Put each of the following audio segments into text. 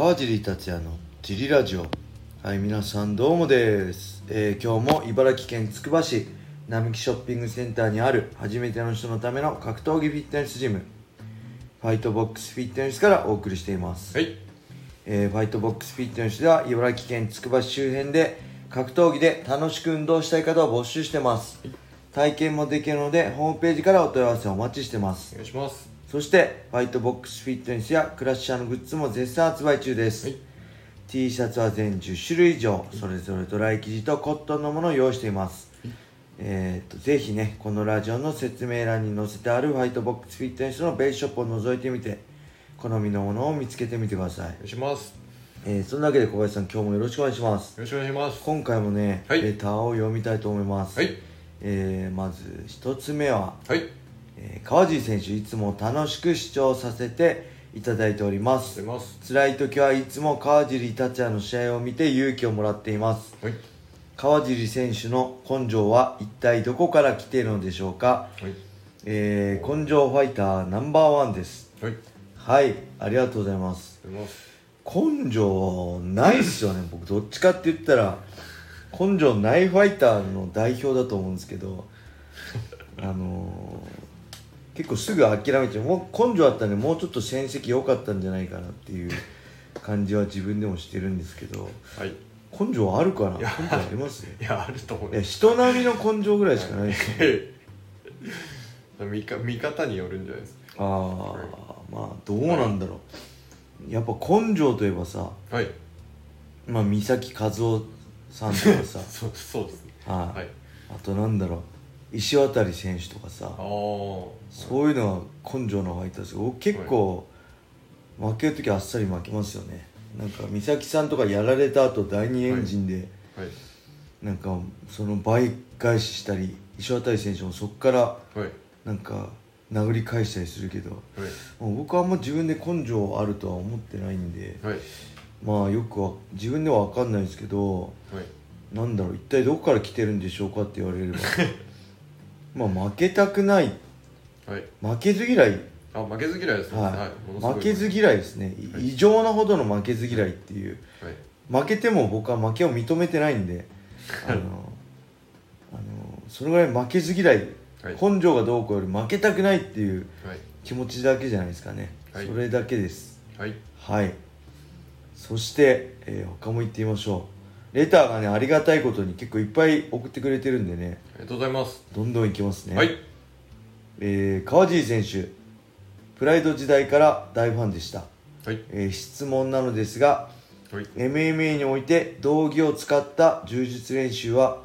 川尻達也のジリラジオ。はい皆さんどうもです、えー今日も茨城県つくば市並木ショッピングセンターにある初めての人のための格闘技フィットネスジムファイトボックスフィットネスからお送りしています、はい。えーファイトボックスフィットネスでは茨城県つくば市周辺で格闘技で楽しく運動したい方を募集してます。体験もできるのでホームページからお問い合わせお待ちしてます。お願いしますそしてファイトボックスフィットネスやクラッシャーのグッズも絶賛発売中です、はい。T シャツは全10種類以上それぞれドライ生地とコットンのものを用意しています、えー、とぜひねこのラジオの説明欄に載せてあるファイトボックスフィットネスのベースショップを覗いてみて好みのものを見つけてみてください。お、願いします。えー、そんなわけで小林さん今日もよろしくお願いします。よろしくお願いします。今回もね、はい。レターを読みたいと思います、はい。えーまず一つ目ははいえー川尻選手いつも楽しく視聴させていただいておりま出す。辛い時はいつも川尻達也の試合を見て勇気をもらっています。はい。川尻選手の根性は一体どこから来ているのでしょうか、はい。えー根性ファイターナンバーワンです。はい。はい。ありがとうございます。出ます。根性ないっすよね。僕どっちかって言ったら根性ないファイターの代表だと思うんですけどあのー結構すぐ諦めちゃう。もう根性あったんでもうちょっと戦績良かったんじゃないかなっていう感じは自分でもしてるんですけど。はい。根性あるかな？根いや性あります？いやあると思う。いや人並みの根性ぐらいしかないですよ。見か見方によるんじゃないですああまあどうなんだろう。やっぱ根性といえばさかはい。まあ三崎和夫さんとかさ。そうそうですね。はい。はい。あとなんだろう石渡選手とかさそういうのは根性のファイターです僕結構負ける時あっさり負けますよね。なんか美咲さんとかやられた後第二エンジンで、はい。なんかその倍返ししたり石渡選手もそこからはい。なんか殴り返したりするけどはい。もう僕はあんま自分で根性あるとは思ってないんではい。まあよくは自分では分かんないですけどはい。なんだろう一体どこから来てるんでしょうかって言われれば まあ負けたくない。はい。負けず嫌い。あ負けず嫌いですね。はい、ものすごい負けず嫌いですね、いはい。異常なほどの負けず嫌いっていう。はい。負けても僕は負けを認めてないんであの あのそれぐらい負けず嫌い、はい。根性がどうこうより負けたくないっていうはい。気持ちだけじゃないですかね、はい。それだけです。はい。はい。そして、えー他も言ってみましょうレターがねありがたいことに結構いっぱい送ってくれてるんでね。ありがとうございます。どんどんいきますね。はい。えー川尻選手プライド時代から大ファンでした、はい。えー質問なのですがはい。MMA において道着を使った柔術練習は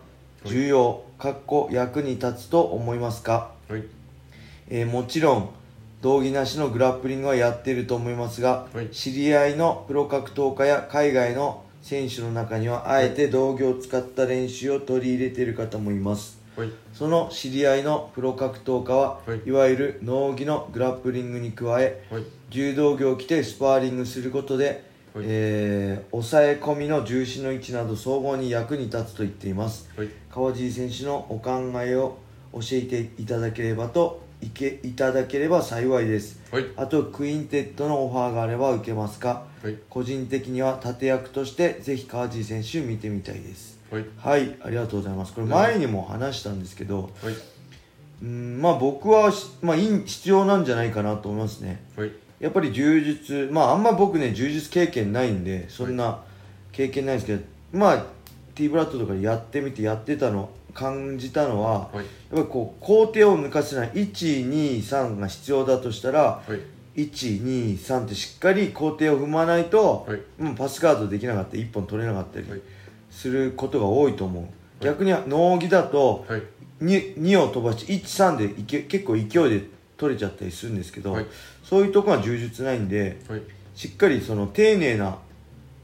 重要、かっこ役に立つと思いますか、はい。えーもちろん道着なしのグラップリングはやっていると思いますが、はい。知り合いのプロ格闘家や海外の選手の中にはあえて道着を使った練習を取り入れている方もいます。はい。その知り合いのプロ格闘家は、はい。い、わゆる農着のグラップリングに加えはい。柔道着を着てスパーリングすることで、はい。えー抑え込みの重心の位置など総合に役に立つと言っています。はい。川尻選手のお考えを教えていただければといけいただければ幸いです。はい。あと QUINTET のオファーがあれば受けますか？はい。個人的には盾役としてぜひ川尻選手見てみたいです。はい。はいありがとうございます。これ前にも話したんですけどはい。うんまあ僕はし、まあ、必要なんじゃないかなと思いますね。はい。やっぱり柔術まああんま僕ね柔術経験ないんでそんな経験ないんですけど、まあ T ブラッドとかでやってみてやってたの感じたのは、はい。やっぱりこう工程を抜かせない123が必要だとしたらはい123ってしっかり工程を踏まないと、はい。うんパスガードできなかったり1本取れなかったりはい。することが多いと思う、逆に農技だとはい。2, 2を飛ばして13でいけ結構勢いで取れちゃったりするんですけど、はい。そういうとこは柔術ないんではい。しっかりその丁寧な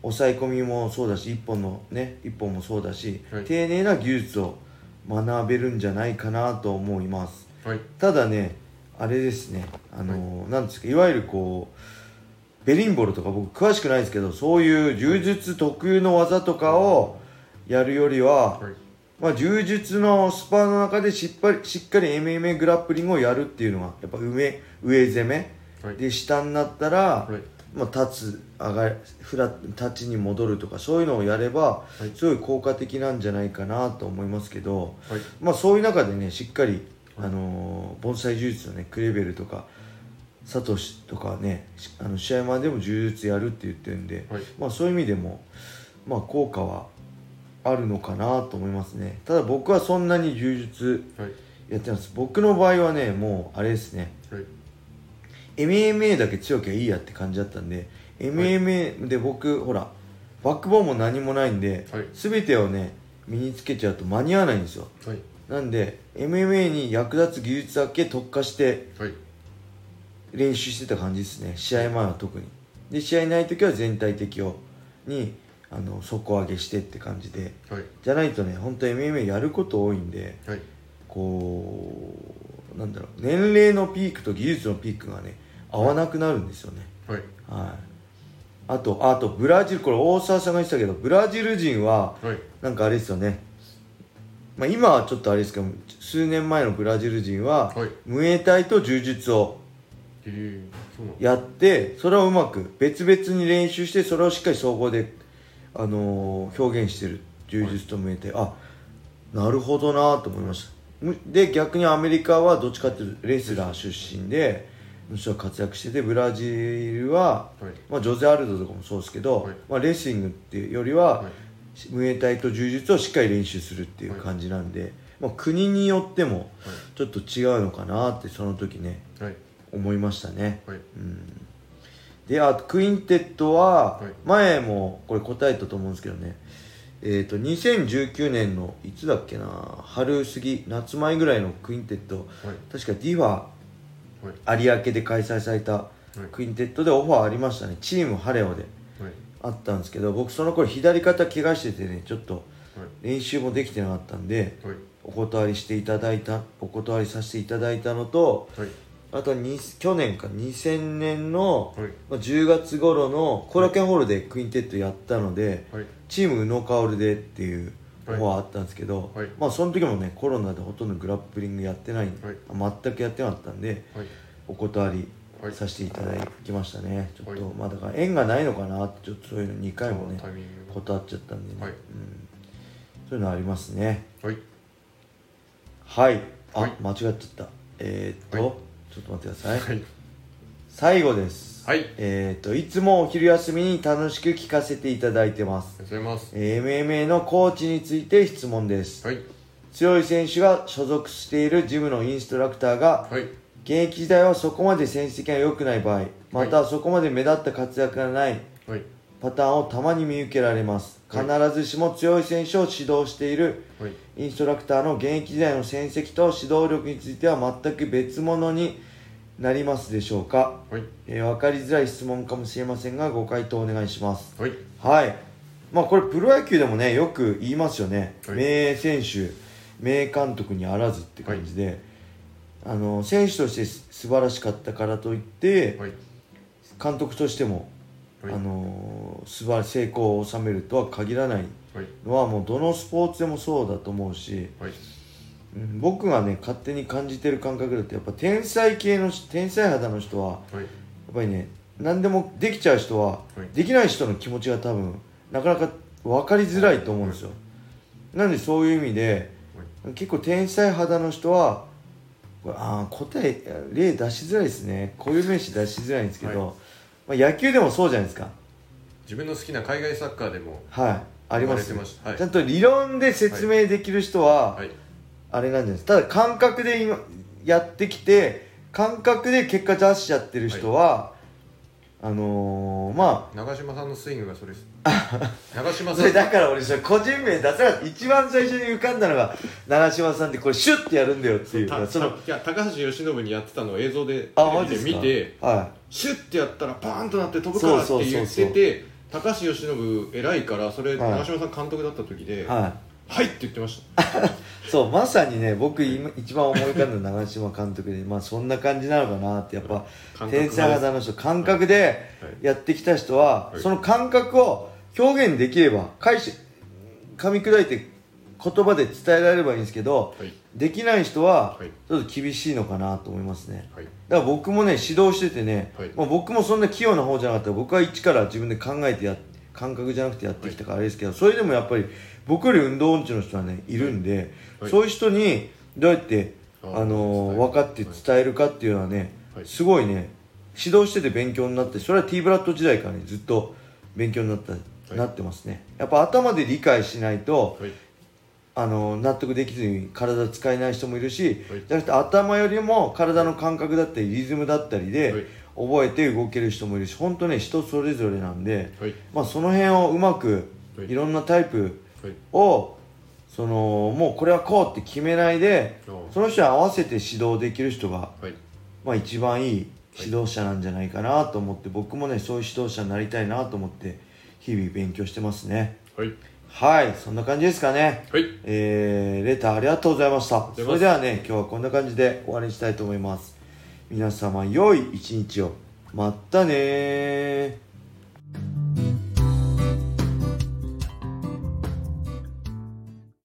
抑え込みもそうだし一本のね一本もそうだし、はい。丁寧な技術を学べるんじゃないかなと思います。はい。ただねあれですね。あの、なんですかいわゆるこうベリンボルとか僕詳しくないですけどそういう柔術特有の技とかをやるよりは、はい。まあ、柔術のスパの中でしっかりしっかり MMA グラップリングをやるっていうのがやっぱ上上攻めはい。で下になったら、はい。まあ、立つ上がフラ立ちに戻るとかそういうのをやれば、はい。すごい効果的なんじゃないかなと思いますけど、はい。まあ、そういう中でねしっかり、あのー盆栽柔術のねクレベルとかサトシとかねしあの試合までも柔術やるって言ってるんで、はい。まあ、そういう意味でも、まあ、効果はあるのかなと思いますね。ただ僕はそんなに柔術はい。やってます。僕の場合はねもうあれですね。はい。MMA だけ強きゃいいやって感じだったんで MMA で僕ほらバックボーンも何もないんで、はい。全てをね身につけちゃうと間に合わないんですよ。はいなんで MMA に役立つ技術だけ特化してはい。練習してた感じですね。試合前は特に。で試合ない時は全体的をにあの底上げしてって感じで。はい。じゃないとね本当 MMA やること多いんではい。こうなんだろう年齢のピークと技術のピークがね合わなくなるんですよね。はい。はい。あとあとブラジルこれ大沢さんが言ってたけどブラジル人ははい。なんかあれですよねまあ今はちょっとあれですけど数年前のブラジル人は、はい。ムエタイと柔術をやってそれをうまく別々に練習してそれをしっかり総合で、あのー表現してる。柔術とムエタイ、あなるほどなと思いました。むで逆にアメリカはどっちかっていうとレスラー出身での人が活躍しててブラジルは、はい。まあ、ジョゼ・アルドとかもそうですけど、はい。まあ、レスリングっていうよりは、はいムエタイと柔術をしっかり練習するっていう感じなんで、まあ、国によってもちょっと違うのかなってその時ねはい。思いましたね、はい。うん、であと QUINTETははい。前もこれ答えたと思うんですけどねえー、と2019年のいつだっけな春過ぎ夏前ぐらいのクインテットはい。確かディファはい。有明で開催された QUINTETでオファーありましたね。チームハレオで。はいあったんですけど僕その頃左肩怪我しててねちょっとはい。練習もできてなかったんではい。お断りしていただいたお断りさせていただいたのとはい。あとに去年か2000年の、はい。まあ、10月頃のコロケンホールでクインテットやったので、はい。チーム宇野薫でっていうオはあったんですけど、はい。まあその時もねコロナでほとんどグラップリングやってない、はい。全くやってなかったんではい。お断りはいさせていただきましたね、ちょっと、はい。まあだから縁がないのかなってちょっとそういうの2回もね断っちゃったんでね、はい。うん、そういうのありますね。はい。はい。あ、はい。間違っちゃった。えー、っと、はい。ちょっと待ってください、はい。最後です。はい。えー、っといつもお昼休みに楽しく聞かせていただいてます。ありがとうございます。えー MMA のコーチについて質問です。はい。強い選手が所属しているジムのインストラクターがはい現役時代はそこまで成績が良くない場合またはそこまで目立った活躍がないはい。パターンをたまに見受けられます。必はい。ずしも強い選手を指導しているはい。インストラクターの現役時代の戦績と指導力については全く別物になりますでしょうか、はい。えー分かりづらい質問かもしれませんがご回答お願いします。はい。はい。まあこれプロ野球でもねよく言いますよね、はい。名選手名監督にあらずって感じで、あの選手としてす素晴らしかったからといって、はい。監督としても、はい。あの素晴らしい成功を収めるとは限らないはい。のはもうどのスポーツでもそうだと思うし、はい。うん僕がね勝手に感じてる感覚だとやっぱ天才系の天才肌の人ははい。やっぱりね何でもできちゃう人は、はい。できない人の気持ちが多分なかなか分かりづらいと思うんですよ、なんでそういう意味で結構天才肌の人はあー答え例出しづらいですね。固有名詞出しづらいんですけど、まあ、野球でもそうじゃないですか。自分の好きな海外サッカーでもはいありますはい。ちゃんと理論で説明できる人は、はい。あれなんじゃないですか。ただ感覚で今やってきて感覚で結果出しちゃってる人は、あのー、まあ長嶋さんのスイングがそれ。で す長嶋そさん。れだから俺それ個人名出さなかった。一番最初に浮かんだのが長嶋さんってこれシュッてやるんだよっていう。たそのいや高橋由伸にやってたのを映像でで見てはシュッてやったらパーンとなって飛ぶからって言ってて高橋由伸偉いからそれはい。長嶋さん監督だった時でい、「はい」はって言ってました。い、そうまさにね僕今一番思い浮かんだ長嶋監督でまあそんな感じなのかなってやっぱ天才肌の人感覚でやってきた人は、はい。その感覚を表現できれば返し噛み砕いて言葉で伝えられればいいんですけど、はい。できない人ははい。ちょっと厳しいのかなと思いますね。はい。だから僕もね指導しててね、はい。まあ、僕もそんな器用な方じゃなかったら僕は一から自分で考えてや感覚じゃなくてやってきたからあれですけど、それでもやっぱり僕より運動音痴の人はねいるんで、はい。そういう人にどうやってあの分かって伝えるかっていうのはね、はい。すごいね指導してて勉強になってそれは T ブラッド時代からねずっと勉強になった、い。なってますね。やっぱ頭で理解しないとはい。あの納得できずに体使えない人もいるし、はい。じゃなくて頭よりも体の感覚だったりリズムだったりで、はい覚えて動ける人もいるし本当ね人それぞれなんで、はい。まあ、その辺をうまくはい。いろんなタイプはい。をそのもうこれはこうって決めないでその人に合わせて指導できる人が、はい。まあ、一番いい指導者なんじゃないかなと思って、僕もねそういう指導者になりたいなと思って日々勉強してますね。はい。はい。そんな感じですかね。はい。えー、レターありがとうございました。それではね今日はこんな感じで終わりにしたいと思います皆様良い一日を。まったね